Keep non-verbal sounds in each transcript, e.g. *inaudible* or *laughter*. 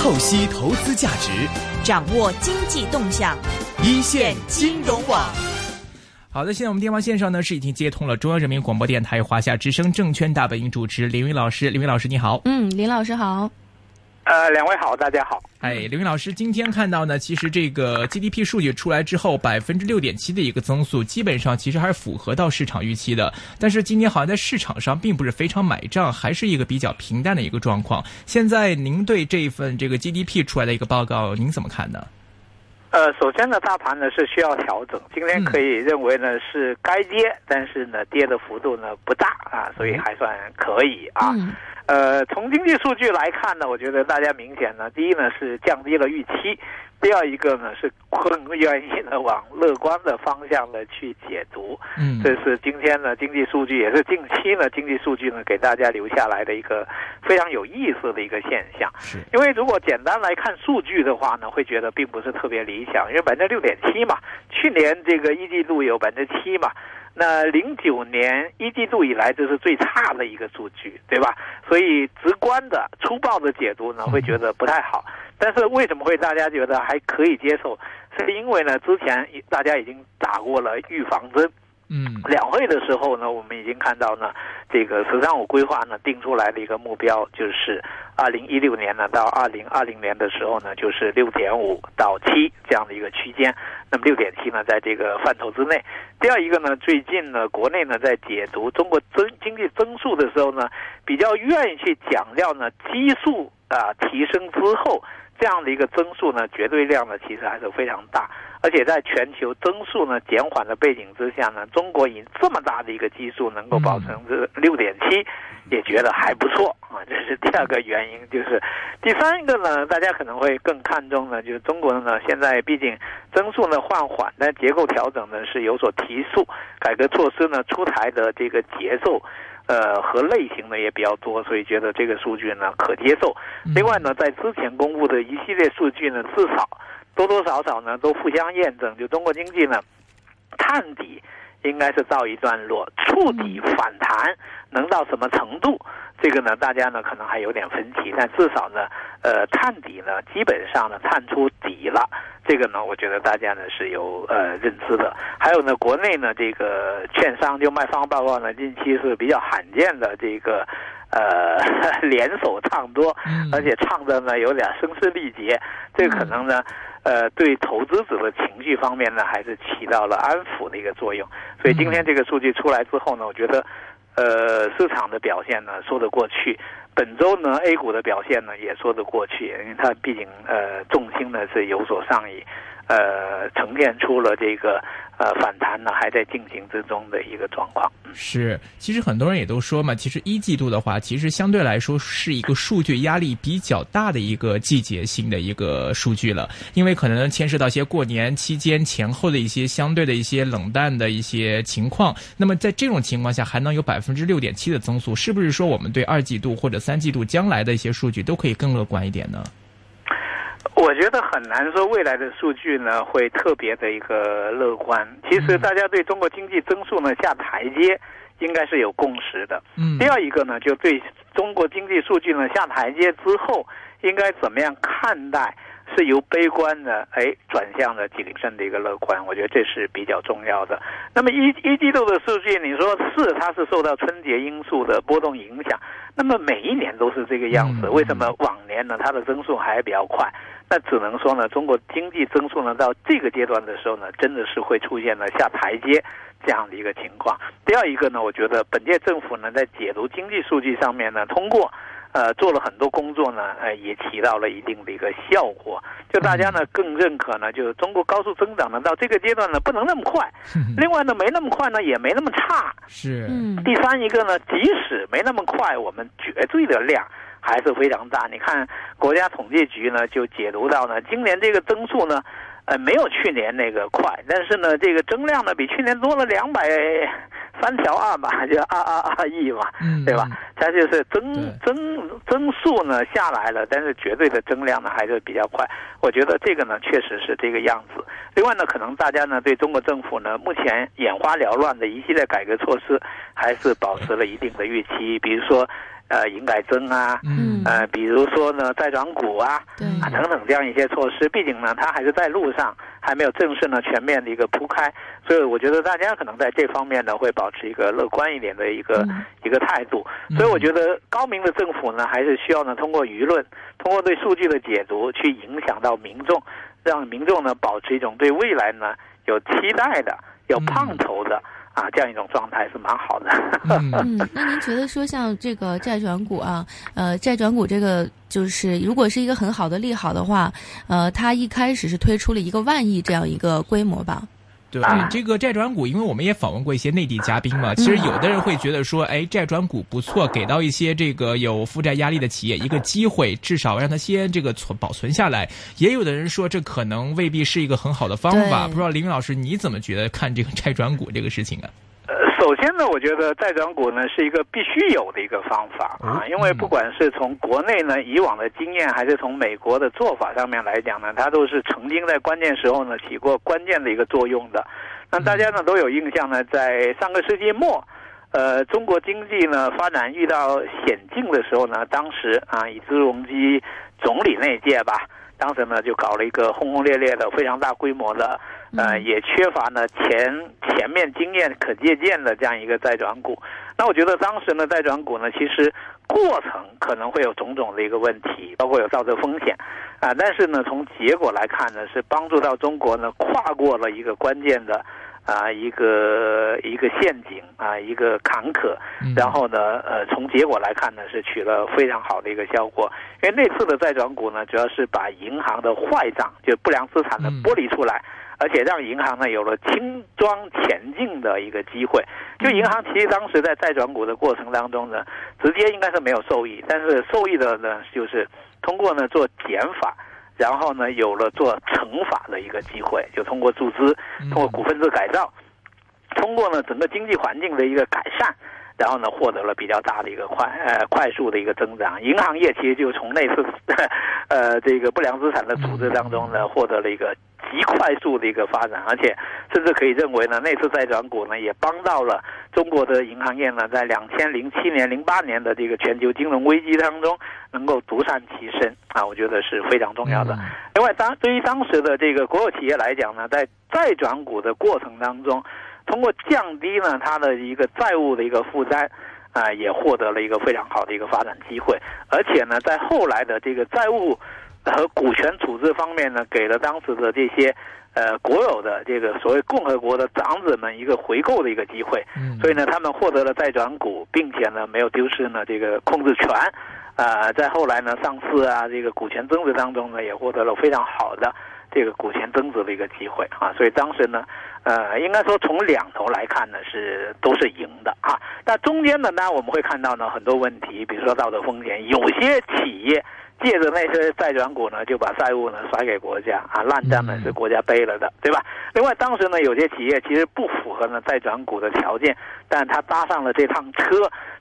透析投资价值，掌握经济动向，一线金融网。好的，现在我们电话线上呢是已经接通了中央人民广播电台华夏之声证券大本营主持林云老师，林云老师你好。嗯，林老师好。呃，两位好，大家好。哎，刘云老师，今天看到呢，其实这个 GDP 数据出来之后，百分之六点七的一个增速，基本上其实还是符合到市场预期的。但是今天好像在市场上并不是非常买账，还是一个比较平淡的一个状况。现在您对这份这个 GDP 出来的一个报告，您怎么看呢？呃，首先呢，大盘呢是需要调整，今天可以认为呢是该跌，但是呢跌的幅度呢不大啊，所以还算可以啊。呃，从经济数据来看呢，我觉得大家明显呢，第一呢是降低了预期，第二一个呢是更愿意呢往乐观的方向呢去解读。嗯，这是今天呢经济数据，也是近期呢经济数据呢给大家留下来的一个非常有意思的一个现象。是，因为如果简单来看数据的话呢，会觉得并不是特别理想，因为百分之六点七嘛，去年这个一季度有百分之七嘛。那零九年一季度以来，这是最差的一个数据，对吧？所以直观的、粗暴的解读呢，会觉得不太好。但是为什么会大家觉得还可以接受？是因为呢，之前大家已经打过了预防针。嗯，两会的时候呢，我们已经看到呢，这个“十三五”规划呢定出来的一个目标，就是二零一六年呢到二零二零年的时候呢，就是六点五到七这样的一个区间。那么六点七呢，在这个范畴之内。第二一个呢，最近呢，国内呢在解读中国增经济增速的时候呢，比较愿意去强调呢基数啊提升之后这样的一个增速呢，绝对量呢其实还是非常大。而且在全球增速呢减缓的背景之下呢，中国以这么大的一个基数能够保持这六点七，也觉得还不错啊。这是第二个原因，就是第三个呢，大家可能会更看重呢，就是中国呢现在毕竟增速呢放缓，但结构调整呢是有所提速，改革措施呢出台的这个节奏，呃和类型呢也比较多，所以觉得这个数据呢可接受。另外呢，在之前公布的一系列数据呢，至少。多多少少呢，都互相验证，就中国经济呢，探底应该是到一段落，触底反弹能到什么程度？这个呢，大家呢可能还有点分歧，但至少呢，呃，探底呢，基本上呢探出底了。这个呢，我觉得大家呢是有呃认知的。还有呢，国内呢这个券商就卖方报告呢，近期是比较罕见的这个。呃，*laughs* 联手唱多，而且唱的呢有点声嘶力竭，这个可能呢，呃，对投资者的情绪方面呢，还是起到了安抚的一个作用。所以今天这个数据出来之后呢，我觉得，呃，市场的表现呢说得过去。本周呢，A 股的表现呢也说得过去，因为它毕竟呃重心呢是有所上移。呃，呈现出了这个呃反弹呢，还在进行之中的一个状况。是，其实很多人也都说嘛，其实一季度的话，其实相对来说是一个数据压力比较大的一个季节性的一个数据了，因为可能牵涉到一些过年期间前后的一些相对的一些冷淡的一些情况。那么在这种情况下，还能有百分之六点七的增速，是不是说我们对二季度或者三季度将来的一些数据都可以更乐观一点呢？我觉得很难说未来的数据呢会特别的一个乐观。其实大家对中国经济增速呢下台阶，应该是有共识的。嗯。第二一个呢，就对中国经济数据呢下台阶之后，应该怎么样看待？是由悲观的哎转向了谨慎的一个乐观，我觉得这是比较重要的。那么一一季度的数据，你说是它是受到春节因素的波动影响，那么每一年都是这个样子。为什么往年呢它的增速还比较快？那只能说呢，中国经济增速呢到这个阶段的时候呢，真的是会出现了下台阶这样的一个情况。第二一个呢，我觉得本届政府呢在解读经济数据上面呢，通过。呃，做了很多工作呢，呃，也起到了一定的一个效果。就大家呢更认可呢，就是中国高速增长呢到这个阶段呢不能那么快，*laughs* 另外呢没那么快呢也没那么差。是。第三一个呢，即使没那么快，我们绝对的量还是非常大。你看国家统计局呢就解读到呢，今年这个增速呢，呃，没有去年那个快，但是呢这个增量呢比去年多了两百。三条二吧，就二二二亿嘛，对吧？它就是增增增速呢下来了，但是绝对的增量呢还是比较快。我觉得这个呢确实是这个样子。另外呢，可能大家呢对中国政府呢目前眼花缭乱的一系列改革措施，还是保持了一定的预期。比如说，呃营改增啊，嗯。呃比如说呢债转股啊，对。啊等等这样一些措施，毕竟呢它还是在路上，还没有正式呢全面的一个铺开，所以我觉得大家可能在这方面呢会保持一个乐观一点的一个、嗯。一个态度。所以我觉得高明的政府呢，还是需要呢通过舆论，通过对数据的解读，去影响到民众，让民众呢保持一种对未来呢有期待的、有盼头的、啊这样一种状态是蛮好的。嗯 *laughs* 嗯，那您觉得说像这个债转股啊，呃，债转股这个就是如果是一个很好的利好的话，呃，它一开始是推出了一个万亿这样一个规模吧？对啊这个债转股，因为我们也访问过一些内地嘉宾嘛，其实有的人会觉得说，哎，债转股不错，给到一些这个有负债压力的企业一个机会，至少让他先这个存保存下来。也有的人说，这可能未必是一个很好的方法。不知道林老师你怎么觉得看这个债转股这个事情啊？呃，首先呢，我觉得债转股呢是一个必须有的一个方法啊哦，因为不管是从国内呢以往的经验，还是从美国的做法上面来讲呢，它都是曾经在关键时候呢起过关键的一个作用的。那大家呢都有印象呢，在上个世纪末。呃，中国经济呢发展遇到险境的时候呢，当时啊，以朱镕基总理那届吧，当时呢就搞了一个轰轰烈烈的、非常大规模的，呃，嗯也缺乏呢前前面经验可借鉴的这样一个债转股。那我觉得当时呢债转股呢，其实过程可能会有种种的一个问题，包括有造成风险啊，但是呢从结果来看呢，是帮助到中国呢跨过了一个关键的。啊，一个一个陷阱啊，一个坎坷，嗯然后呢，呃，从结果来看呢，是取了非常好的一个效果。因为那次的债转股呢，主要是把银行的坏账，就不良资产呢嗯剥离出来，而且让银行呢有了轻装前进的一个机会。就银行其实当时在债转股的过程当中呢，直接应该是没有受益，但是受益的呢，就是通过呢做减法。然后呢，有了做乘法的一个机会，就通过注资，通过股份制改造，通过呢整个经济环境的一个改善，然后呢获得了比较大的一个快呃快速的一个增长。银行业其实就从那次呃这个不良资产的处置当中呢获得了一个极快速的一个发展，而且甚至可以认为呢那次债转股呢也帮到了中国的银行业呢在两千零七年、零八年的这个全球金融危机当中能够独善其身啊，我觉得是非常重要的。另外，当对于当时的这个国有企业来讲呢，在债转股的过程当中，通过降低呢它的一个债务的一个负担，啊、也获得了一个非常好的一个发展机会。而且呢，在后来的这个债务和股权处置方面呢，给了当时的这些呃国有的这个所谓共和国的长子们一个回购的一个机会。嗯所以呢，他们获得了债转股，并且呢没有丢失呢这个控制权，啊，在后来呢上市啊这个股权增值当中呢，也获得了非常好的这个股权增值的一个机会啊。所以当时呢，呃，应该说从两头来看呢是都是赢的啊。那中间呢，当然我们会看到呢很多问题，比如说道德风险，有些企业。借着那些债转股呢，就把债务呢甩给国家啊，烂账呢是国家背了的，对吧？另外，当时呢有些企业其实不符合呢债转股的条件，但他搭上了这趟车，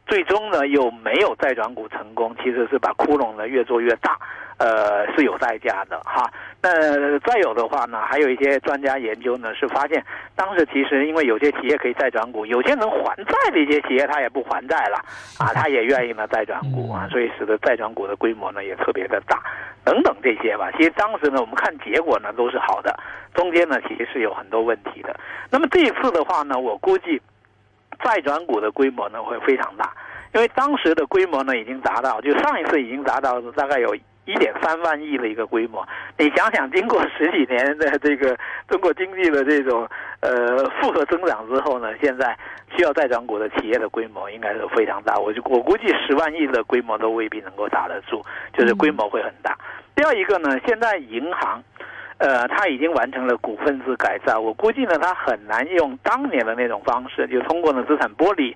最终呢又没有债转股成功，其实是把窟窿呢越做越大，呃是有代价的哈。那再有的话呢，还有一些专家研究呢是发现，当时其实因为有些企业可以再转股，有些能还债的一些企业他也不还债了啊，他也愿意呢再转股啊，所以使得再转股的规模呢也特别的大，等等这些吧。其实当时呢，我们看结果呢都是好的，中间呢其实是有很多问题的。那么这一次的话呢，我估计再转股的规模呢会非常大，因为当时的规模呢已经达到，就上一次已经达到大概有一点三万亿的一个规模。你想想，经过十几年的这个中国经济的这种呃复合增长之后呢，现在需要债转股的企业的规模应该是非常大。我就我估计十万亿的规模都未必能够打得住，就是规模会很大。第二一个呢，现在银行。呃，它已经完成了股份制改造，我估计呢，它很难用当年的那种方式，就通过呢资产剥离，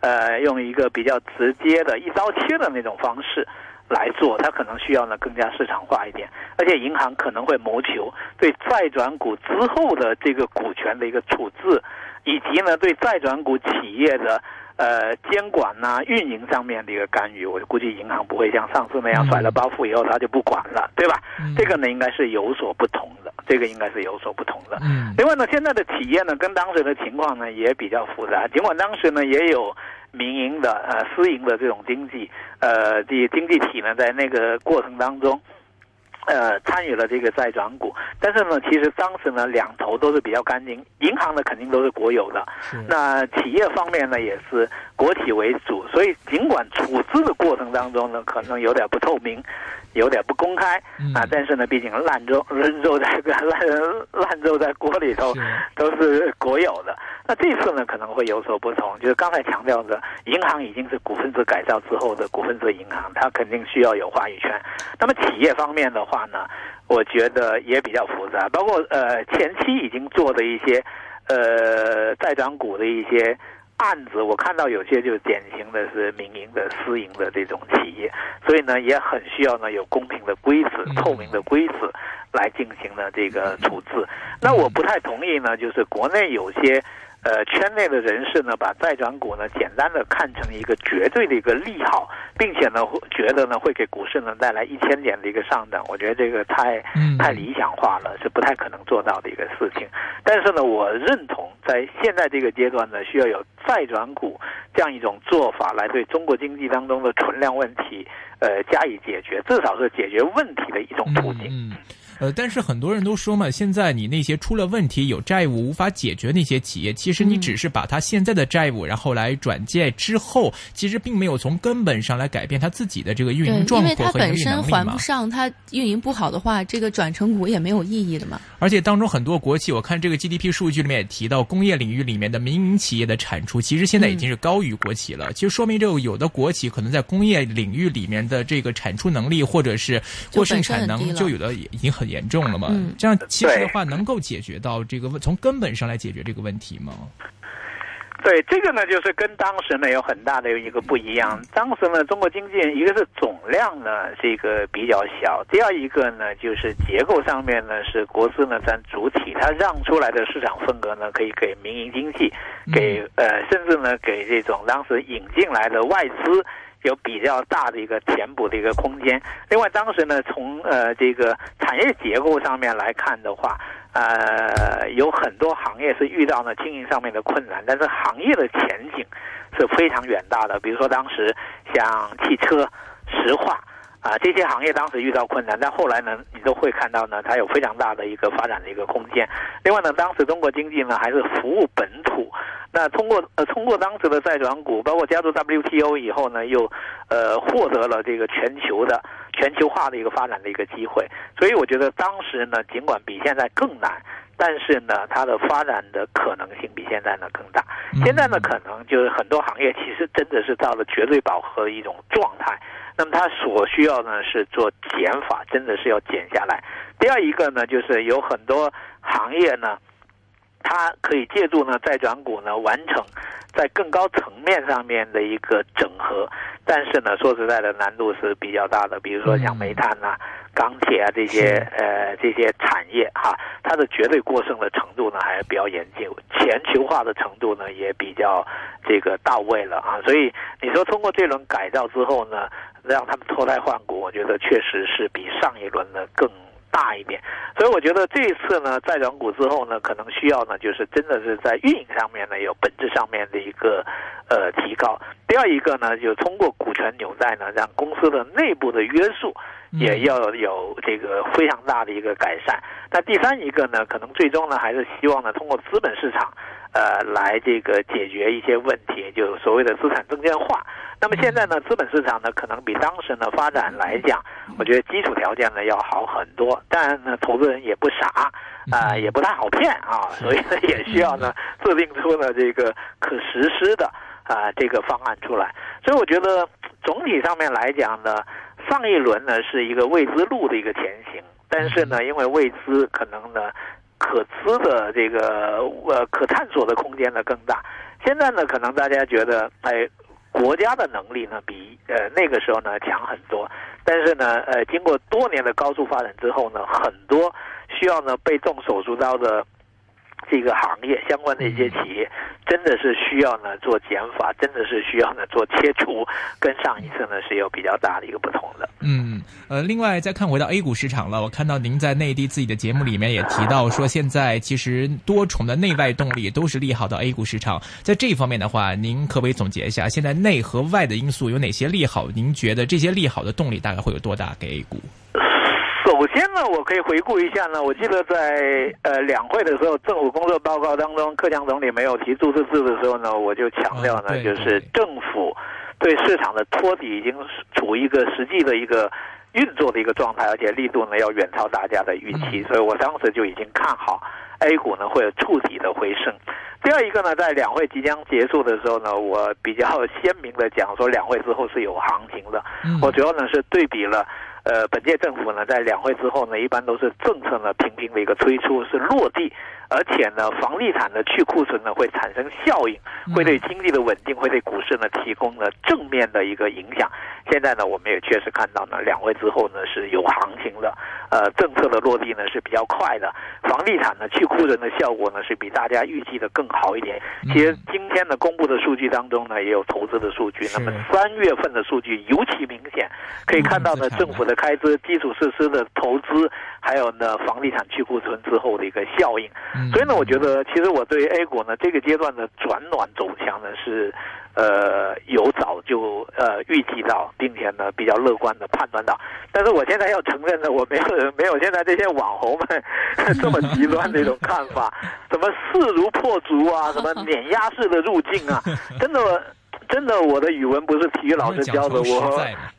呃，用一个比较直接的一刀切的那种方式来做，它可能需要呢更加市场化一点，而且银行可能会谋求对债转股之后的这个股权的一个处置，以及呢对债转股企业的。呃，监管呐、运营上面的一个干预，我估计银行不会像上次那样甩了包袱以后他就不管了，对吧？这个呢应该是有所不同的，这个应该是有所不同的。嗯另外呢，现在的企业呢跟当时的情况呢也比较复杂，尽管当时呢也有民营的呃私营的这种经济呃的经济体呢，在那个过程当中。呃，参与了这个债转股，但是呢，其实当时呢，两头都是比较干净。银行呢，肯定都是国有的，那企业方面呢，也是国企为主。所以，尽管处置的过程当中呢，可能有点不透明。有点不公开啊，但是呢，毕竟烂肉肉 *laughs* 在个烂烂肉在锅里头，都是国有的。那这次呢，可能会有所不同，就是刚才强调的，银行已经是股份制改造之后的股份制银行，它肯定需要有话语权。那么企业方面的话呢，我觉得也比较复杂，包括呃前期已经做的一些呃债转股的一些。案子我看到有些就典型的是民营的、私营的这种企业，所以呢也很需要呢有公平的规则、透明的规则来进行呢这个处置。那我不太同意呢，就是国内有些。呃，圈内的人士呢，把债转股呢，简单的看成一个绝对的一个利好，并且呢，觉得呢，会给股市呢带来一千点的一个上涨。我觉得这个太太理想化了，是不太可能做到的一个事情。但是呢，我认同在现在这个阶段呢，需要有债转股这样一种做法，来对中国经济当中的存量问题，呃，加以解决，至少是解决问题的一种途径。呃，但是很多人都说嘛，现在你那些出了问题、有债务无法解决那些企业，其实你只是把他现在的债务，然后来转借之后，其实并没有从根本上来改变他自己的这个运营状况因为他本身还不上，他运营不好的话，这个转成股也没有意义的嘛。而且当中很多国企，我看这个 GDP 数据里面也提到，工业领域里面的民营企业的产出，其实现在已经是高于国企了。其实说明这个有的国企可能在工业领域里面的这个产出能力或者是过剩产能，就有的已经很。严重了吗？这样其实的话，能够解决到这个问，从根本上来解决这个问题吗？对，这个呢，就是跟当时呢有很大的一个不一样。当时呢，中国经济一个是总量呢这个比较小，第二一个呢就是结构上面呢是国资呢占主体，它让出来的市场份额呢可以给民营经济，给呃甚至呢给这种当时引进来的外资。有比较大的一个填补的一个空间。另外，当时呢，从呃这个产业结构上面来看的话，呃，有很多行业是遇到了经营上面的困难，但是行业的前景是非常远大的。比如说，当时像汽车、石化。啊，这些行业当时遇到困难，但后来呢，你都会看到呢，它有非常大的一个发展的一个空间。另外呢，当时中国经济呢还是服务本土，那通过呃通过当时的债转股，包括加入 WTO 以后呢，又呃获得了这个全球的全球化的一个发展的一个机会。所以我觉得当时呢，尽管比现在更难，但是呢，它的发展的可能性比现在呢更大。现在呢，可能就是很多行业其实真的是到了绝对饱和的一种状态。那么它所需要呢是做减法，真的是要减下来。第二一个呢，就是有很多行业呢，它可以借助呢债转股呢完成在更高层面上面的一个整合，但是呢说实在的难度是比较大的。比如说像煤炭呐、钢铁啊这些呃这些产业哈，它的绝对过剩的程度呢还是比较严峻，全球化的程度呢也比较这个到位了啊。所以你说通过这轮改造之后呢？让他们脱胎换骨，我觉得确实是比上一轮呢更大一点。所以我觉得这一次呢，在转股之后呢，可能需要呢，就是真的是在运营上面呢有本质上面的一个呃提高。第二一个呢，就通过股权纽带呢，让公司的内部的约束也要有这个非常大的一个改善。那第三一个呢，可能最终呢，还是希望呢，通过资本市场呃来这个解决一些问题，就所谓的资产证券化。那么现在呢，资本市场呢，可能比当时呢发展来讲，我觉得基础条件呢要好很多。但呢，投资人也不傻，啊，也不太好骗啊，所以呢，也需要呢制定出呢这个可实施的啊这个方案出来。所以我觉得总体上面来讲呢，上一轮呢是一个未知路的一个前行，但是呢，因为未知，可能呢可资的这个呃可探索的空间呢更大。现在呢，可能大家觉得哎。国家的能力呢，比呃那个时候呢强很多，但是呢，呃，经过多年的高速发展之后呢，很多需要呢被动手术刀的这个行业相关的一些企业，真的是需要呢做减法，真的是需要呢做切除，跟上一次呢是有比较大的一个不同的。嗯，呃，另外再看回到 A 股市场了，我看到您在内地自己的节目里面也提到说，现在其实多重的内外动力都是利好到 A 股市场。在这一方面的话，您可不可以总结一下，现在内和外的因素有哪些利好？您觉得这些利好的动力大概会有多大给 A 股？*laughs* 首先呢，我可以回顾一下呢。我记得在呃两会的时候，政府工作报告当中，克强总理没有提注册制的时候呢，我就强调呢，就是政府对市场的托底已经处于一个实际的一个运作的一个状态，而且力度呢要远超大家的预期，所以我当时就已经看好 A 股呢会有触底的回升。第二一个呢，在两会即将结束的时候呢，我比较鲜明的讲说，两会之后是有行情的。我主要呢是对比了。呃，本届政府呢，在两会之后呢，一般都是政策呢频频的一个推出，是落地。而且呢，房地产的去库存呢，会产生效应，会对经济的稳定，会对股市呢提供了正面的一个影响。现在呢，我们也确实看到呢，两会之后呢是有行情的，呃，政策的落地呢是比较快的，房地产呢去库存的效果呢是比大家预计的更好一点。其实今天呢公布的数据当中呢，也有投资的数据，那么三月份的数据尤其明显，可以看到呢政府的开支、基础设施的投资，还有呢房地产去库存之后的一个效应。所以呢，我觉得其实我对 A 股呢这个阶段的转暖走强呢是，呃，有早就呃预计到，并且呢比较乐观的判断到。但是我现在要承认呢，我没有 *laughs* 没有现在这些网红们 *laughs* 这么极端的一种看法，什么势如破竹啊，什么碾压式的入境啊，真的。真的，我的语文不是体育老师教的，我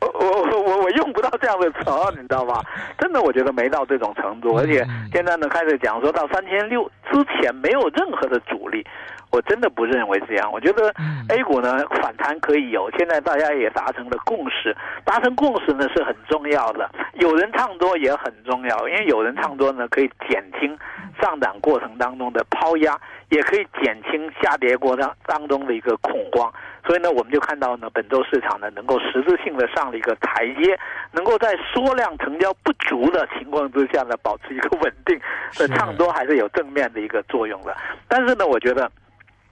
*laughs* 我我我我用不到这样的词，*laughs* 你知道吧？真的，我觉得没到这种程度，而且现在呢开始讲说到三千六之前没有任何的阻力，我真的不认为这样。我觉得 A 股呢反弹可以有，现在大家也达成了共识，达成共识呢是很重要的。有人唱多也很重要，因为有人唱多呢可以减轻上涨过程当中的抛压，也可以减轻下跌过程当中的一个恐慌。所以呢，我们就看到呢，本周市场呢能够实质性的上了一个台阶，能够在缩量成交不足的情况之下呢，保持一个稳定，的唱多还是有正面的一个作用的。但是呢，我觉得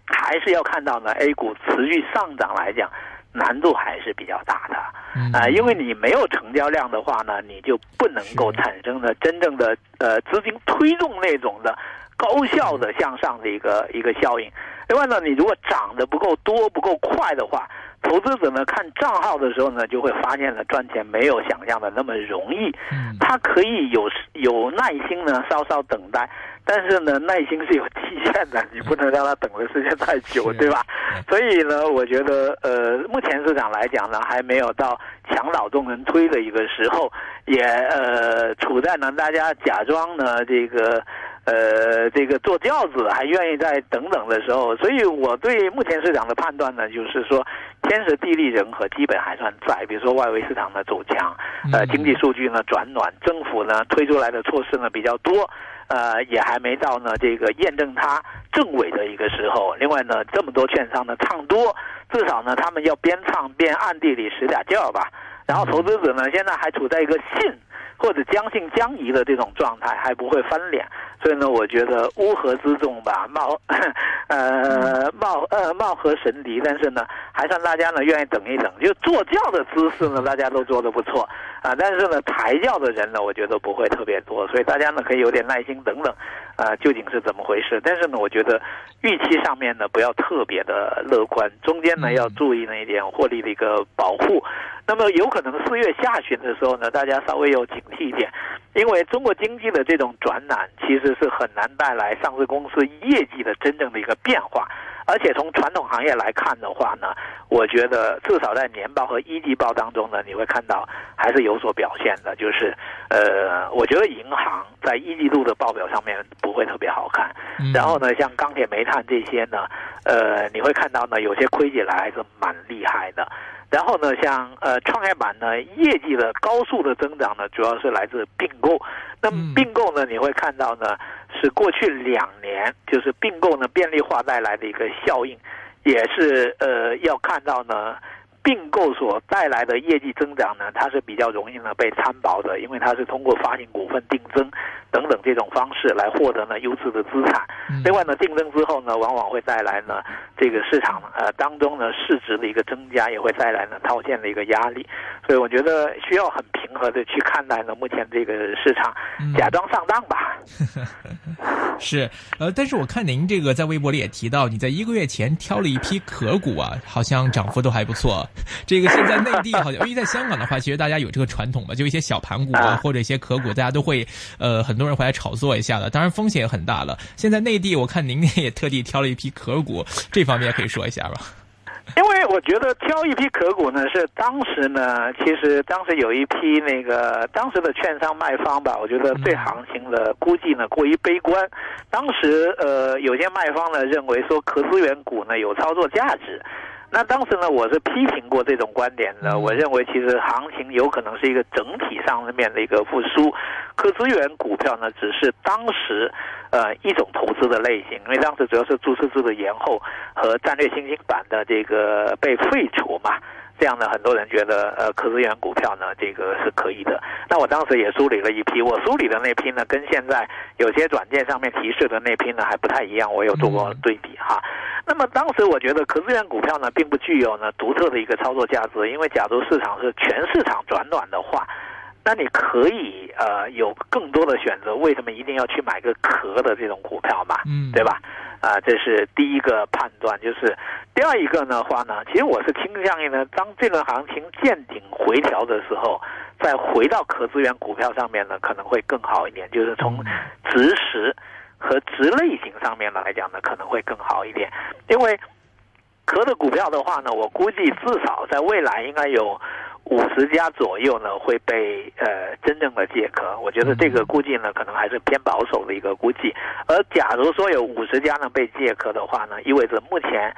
还是要看到呢，A 股持续上涨来讲，难度还是比较大的啊，因为你没有成交量的话呢，你就不能够产生呢真正的呃资金推动那种的高效的向上的一个一个效应。另外呢，你如果涨得不够多、不够快的话，投资者呢看账号的时候呢，就会发现呢赚钱没有想象的那么容易。嗯，他可以有有耐心呢，稍稍等待，但是呢，耐心是有期限的，你不能让他等的时间太久，对吧？所以呢，我觉得呃，目前市场来讲呢，还没有到强老众人推的一个时候，也呃处在呢大家假装呢这个。呃，这个坐轿子还愿意再等等的时候，所以我对目前市场的判断呢，就是说天时地利人和基本还算在。比如说外围市场的走强，呃，经济数据呢转暖，政府呢推出来的措施呢比较多，呃，也还没到呢这个验证它正伪的一个时候。另外呢，这么多券商呢唱多，至少呢他们要边唱边暗地里使点劲儿吧。然后投资者呢现在还处在一个信。或者将信将疑的这种状态还不会翻脸，所以呢，我觉得乌合之众吧，貌，*laughs* 呃，貌呃貌合神离，但是呢，还算大家呢愿意等一等。就坐轿的姿势呢，大家都做得不错啊，但是呢，抬轿的人呢，我觉得不会特别多，所以大家呢可以有点耐心等等，啊，究竟是怎么回事？但是呢，我觉得预期上面呢不要特别的乐观，中间呢要注意那一点获利的一个保护。那么有可能四月下旬的时候呢，大家稍微有警惕一点，因为中国经济的这种转暖其实是很难带来上市公司业绩的真正的一个变化，而且从传统行业来看的话呢，我觉得至少在年报和一季报当中呢，你会看到还是有所表现的，就是呃，我觉得银行在一季度的报表上面不会特别好看，然后呢，像钢铁、煤炭这些呢，呃，你会看到呢，有些亏起来还是蛮厉害的。然后呢，像呃创业板呢，业绩的高速的增长呢，主要是来自并购。那么并购呢，你会看到呢，是过去两年就是并购呢便利化带来的一个效应，也是呃要看到呢，并购所带来的业绩增长呢，它是比较容易呢被参薄的，因为它是通过发行股份定增等等这种方式来获得呢优质的资产。另外呢，定增之后呢，往往会带来呢这个市场呃当中呢市值的一个增加，也会带来呢套现的一个压力。所以我觉得需要很平和的去看待呢目前这个市场，假装上当吧。*laughs* 是，呃，但是我看您这个在微博里也提到，你在一个月前挑了一批壳股啊，好像涨幅都还不错。*laughs* 这个现在内地好像，因为在香港的话，其实大家有这个传统嘛，就一些小盘股啊，或者一些壳股，大家都会，呃，很多人回来炒作一下的。当然风险也很大了。现在内地，我看您也特地挑了一批壳股，这方面可以说一下吧。因为我觉得挑一批壳股呢，是当时呢，其实当时有一批那个当时的券商卖方吧，我觉得对行情的估计呢过于悲观。当时呃，有些卖方呢认为说壳资源股呢有操作价值。那当时呢，我是批评过这种观点的。我认为其实行情有可能是一个整体上面的一个复苏，可资源股票呢只是当时呃一种投资的类型，因为当时主要是注册制的延后和战略新兴板的这个被废除嘛。这样呢，很多人觉得呃，可资源股票呢，这个是可以的。那我当时也梳理了一批，我梳理的那批呢，跟现在有些软件上面提示的那批呢还不太一样，我有做过对比哈。那么当时我觉得可资源股票呢，并不具有呢独特的一个操作价值，因为假如市场是全市场转暖的话，那你可以呃有更多的选择，为什么一定要去买个壳的这种股票嘛？嗯，对吧？啊，这是第一个判断，就是第二一个的话呢，其实我是倾向于呢，当这轮行情见顶回调的时候，再回到可资源股票上面呢，可能会更好一点。就是从值时和值类型上面来讲呢，可能会更好一点。因为壳的股票的话呢，我估计至少在未来应该有。五十家左右呢会被呃真正的借壳，我觉得这个估计呢可能还是偏保守的一个估计。而假如说有五十家呢被借壳的话呢，意味着目前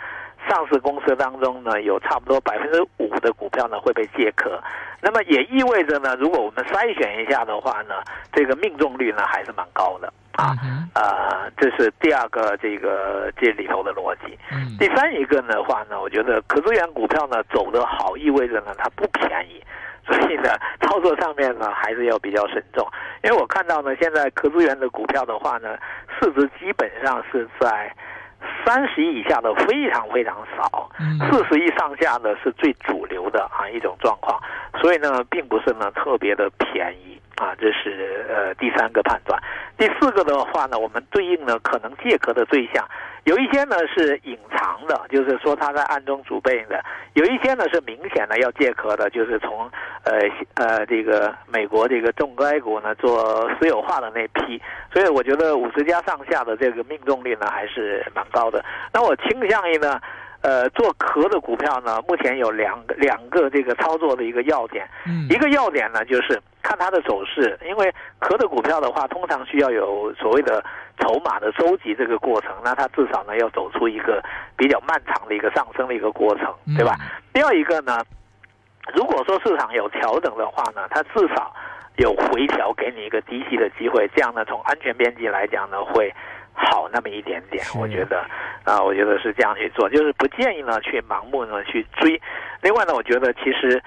上市公司当中呢有差不多百分之五的股票呢会被借壳，那么也意味着呢，如果我们筛选一下的话呢，这个命中率呢还是蛮高的。啊，呃，这是第二个这个这里头的逻辑。第三一个的话呢，我觉得可资源股票呢走得好，意味着呢它不便宜，*laughs* 所以呢操作上面呢还是要比较慎重。因为我看到呢，现在可资源的股票的话呢，市值基本上是在三十亿以下的非常非常少，四十亿上下的是最主流的啊一种状况，所以呢并不是呢特别的便宜。啊，这是呃第三个判断。第四个的话呢，我们对应呢可能借壳的对象，有一些呢是隐藏的，就是说他在暗中储备的；有一些呢是明显的要借壳的，就是从呃呃这个美国这个重灾股呢做私有化的那批。所以我觉得五十家上下的这个命中率呢还是蛮高的。那我倾向于呢。呃，做壳的股票呢，目前有两个两个这个操作的一个要点，嗯一个要点呢就是看它的走势，因为壳的股票的话，通常需要有所谓的筹码的收集这个过程，那它至少呢要走出一个比较漫长的一个上升的一个过程，对吧？第二一个呢，如果说市场有调整的话呢，它至少有回调给你一个低吸的机会，这样呢从安全边际来讲呢会。好那么一点点，我觉得，啊，我觉得是这样去做，就是不建议呢去盲目呢去追。另外呢，我觉得其实，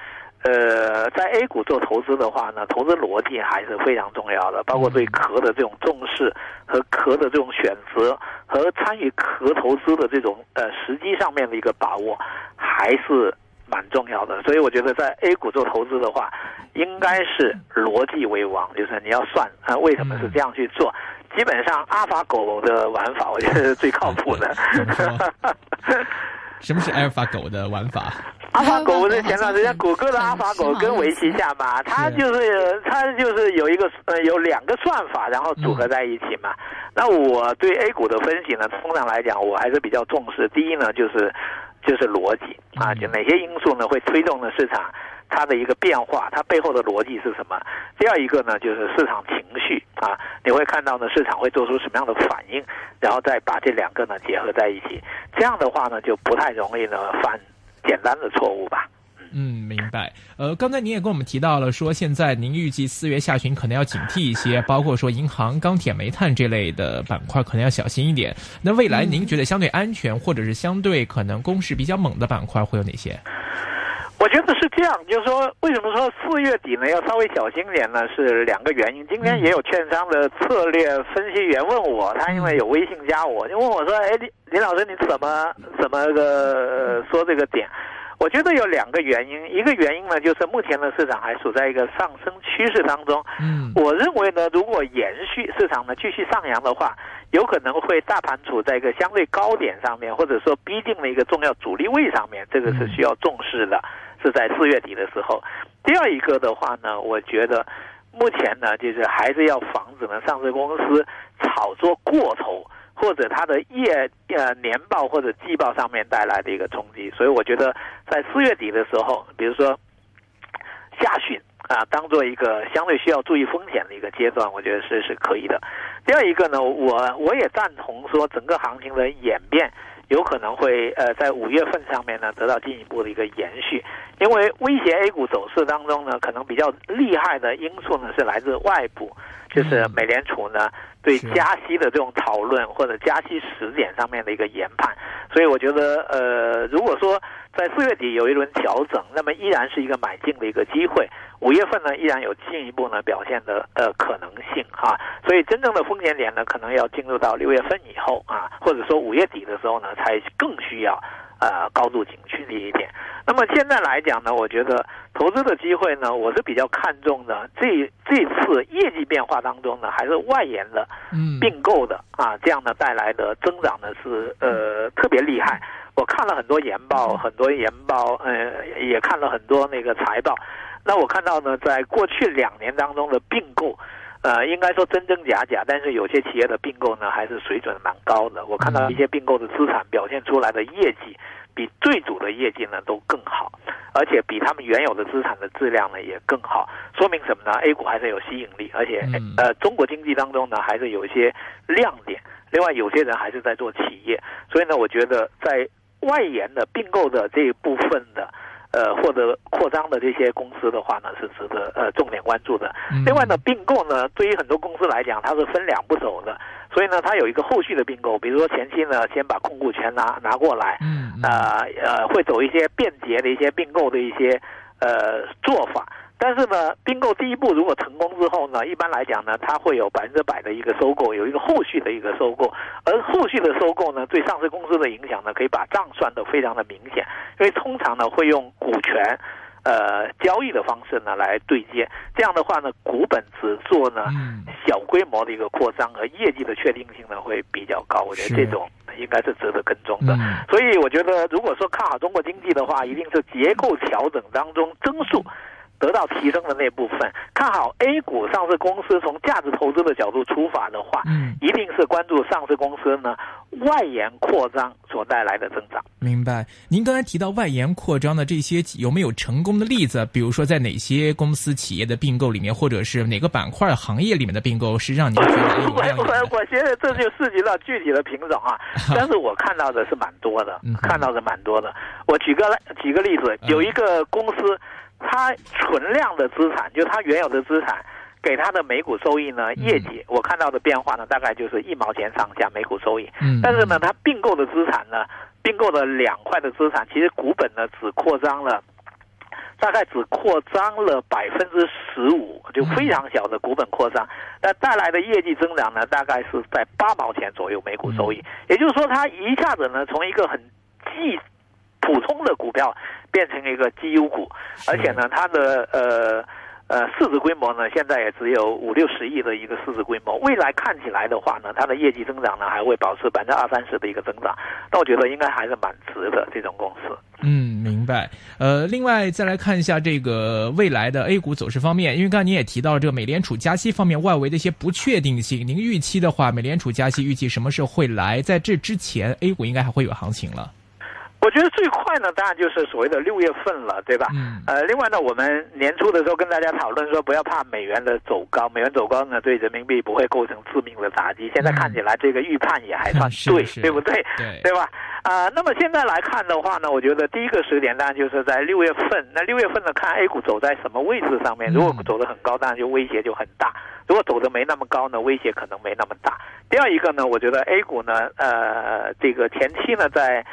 呃，在 A 股做投资的话呢，投资逻辑还是非常重要的，包括对壳的这种重视和壳的这种选择和参与壳投资的这种呃时机上面的一个把握，还是蛮重要的。所以我觉得在 A 股做投资的话，应该是逻辑为王，就是你要算啊为什么是这样去做。基本上，阿法狗的玩法我觉得是最靠谱的。什么是阿尔法狗的玩法？阿法狗不是前段时间谷歌的阿法狗跟围棋下嘛，它就是它就是有一个呃有两个算法，然后组合在一起嘛。那我对 A 股的分析呢，通常来讲我还是比较重视。第一呢，就是就是逻辑啊，就哪些因素呢会推动了市场。它的一个变化，它背后的逻辑是什么？第二一个呢，就是市场情绪啊，你会看到呢，市场会做出什么样的反应，然后再把这两个呢结合在一起，这样的话呢，就不太容易呢犯简单的错误吧。嗯，明白。呃，刚才您也跟我们提到了，说现在您预计四月下旬可能要警惕一些，包括说银行、钢铁、煤炭这类的板块，可能要小心一点。那未来您觉得相对安全，或者是相对可能攻势比较猛的板块会有哪些？我觉得是这样，就是说，为什么说四月底呢要稍微小心点呢？是两个原因。今天也有券商的策略分析员问我，他因为有微信加我，就问我说：“哎，林林老师，你怎么 *laughs* 怎么个说这个点？”我觉得有两个原因，一个原因呢，就是目前的市场还处在一个上升趋势当中。嗯，我认为呢，如果延续市场呢继续上扬的话，有可能会大盘处在一个相对高点上面，或者说逼近了一个重要阻力位上面，这个是需要重视的。是在四月底的时候。第二一个的话呢，我觉得目前呢，就是还是要防止呢上市公司炒作过头。或者它的业呃年报或者季报上面带来的一个冲击，所以我觉得在四月底的时候，比如说下旬啊，当做一个相对需要注意风险的一个阶段，我觉得是是可以的。第二一个呢，我我也赞同说整个行情的演变。有可能会呃在五月份上面呢得到进一步的一个延续，因为威胁 A 股走势当中呢，可能比较厉害的因素呢是来自外部，就是美联储呢对加息的这种讨论或者加息时点上面的一个研判，所以我觉得呃如果说在四月底有一轮调整，那么依然是一个买进的一个机会。五月份呢，依然有进一步呢表现的呃可能性哈，所以真正的风险点呢，可能要进入到六月份以后啊，或者说五月底的时候呢，才更需要呃高度警惕的一点。那么现在来讲呢，我觉得投资的机会呢，我是比较看重的。这这次业绩变化当中呢，还是外延的并购的啊，这样呢带来的增长呢是呃特别厉害。我看了很多研报，很多研报，呃，也看了很多那个财报。那我看到呢，在过去两年当中的并购，呃，应该说真真假假，但是有些企业的并购呢，还是水准蛮高的。我看到一些并购的资产表现出来的业绩，比最主的业绩呢都更好，而且比他们原有的资产的质量呢也更好，说明什么呢？A 股还是有吸引力，而且呃，中国经济当中呢还是有一些亮点。另外，有些人还是在做企业，所以呢，我觉得在外延的并购的这一部分的。呃，获得扩张的这些公司的话呢，是值得呃重点关注的。另外呢，并购呢，对于很多公司来讲，它是分两步走的，所以呢，它有一个后续的并购，比如说前期呢，先把控股权拿拿过来，嗯呃呃，会走一些便捷的一些并购的一些呃做法。但是呢，并购第一步如果成功之后呢，一般来讲呢，它会有百分之百的一个收购，有一个后续的一个收购，而后续的收购呢，对上市公司的影响呢，可以把账算得非常的明显，因为通常呢会用股权，呃交易的方式呢来对接，这样的话呢，股本只做呢小规模的一个扩张，和业绩的确定性呢会比较高，我觉得这种应该是值得跟踪的。所以我觉得，如果说看好中国经济的话，一定是结构调整当中增速。得到提升的那部分，看好 A 股上市公司从价值投资的角度出发的话，嗯，一定是关注上市公司呢外延扩张所带来的增长。明白。您刚才提到外延扩张的这些有没有成功的例子？比如说在哪些公司企业的并购里面，或者是哪个板块行业里面的并购是让您觉得我我 *laughs* 我觉得这就涉及到具体的品种啊，*laughs* 但是我看到的是蛮多的，看到的蛮多的。我举个举个例子，有一个公司。它存量的资产，就它原有的资产，给它的每股收益呢，业绩我看到的变化呢，大概就是一毛钱上下每股收益。嗯，但是呢，它并购的资产呢，并购的两块的资产，其实股本呢只扩张了，大概只扩张了百分之十五，就非常小的股本扩张，那带来的业绩增长呢，大概是在八毛钱左右每股收益。也就是说，它一下子呢，从一个很既普通的股票。变成一个绩优股，而且呢，它的呃呃市值规模呢，现在也只有五六十亿的一个市值规模。未来看起来的话呢，它的业绩增长呢，还会保持百分之二三十的一个增长。那我觉得应该还是蛮值的这种公司。嗯，明白。呃，另外再来看一下这个未来的 A 股走势方面，因为刚才您也提到了这个美联储加息方面外围的一些不确定性。您预期的话，美联储加息预计什么时候会来？在这之前，A 股应该还会有行情了。我觉得最快呢，当然就是所谓的六月份了，对吧？嗯。呃，另外呢，我们年初的时候跟大家讨论说，不要怕美元的走高，美元走高呢，对人民币不会构成致命的打击。现在看起来，这个预判也还算对，对不对？对，对吧？啊，那么现在来看的话呢，我觉得第一个时点当然就是在六月份。那六月份呢，看 A 股走在什么位置上面？如果走得很高，当然就威胁就很大；如果走的没那么高呢，威胁可能没那么大。第二一个呢，我觉得 A 股呢，呃，这个前期呢，在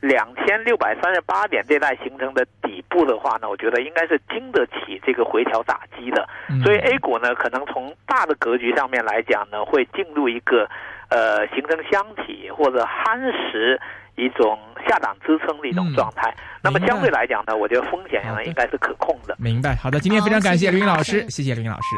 两千六百三十八点这带形成的底部的话呢，我觉得应该是经得起这个回调打击的。所以 A 股呢，可能从大的格局上面来讲呢，会进入一个呃形成箱体或者夯实一种下档支撑的一种状态。那么相对来讲呢，我觉得风险呢应该是可控的。明白，好的，今天非常感谢刘云老师，谢谢刘云老师。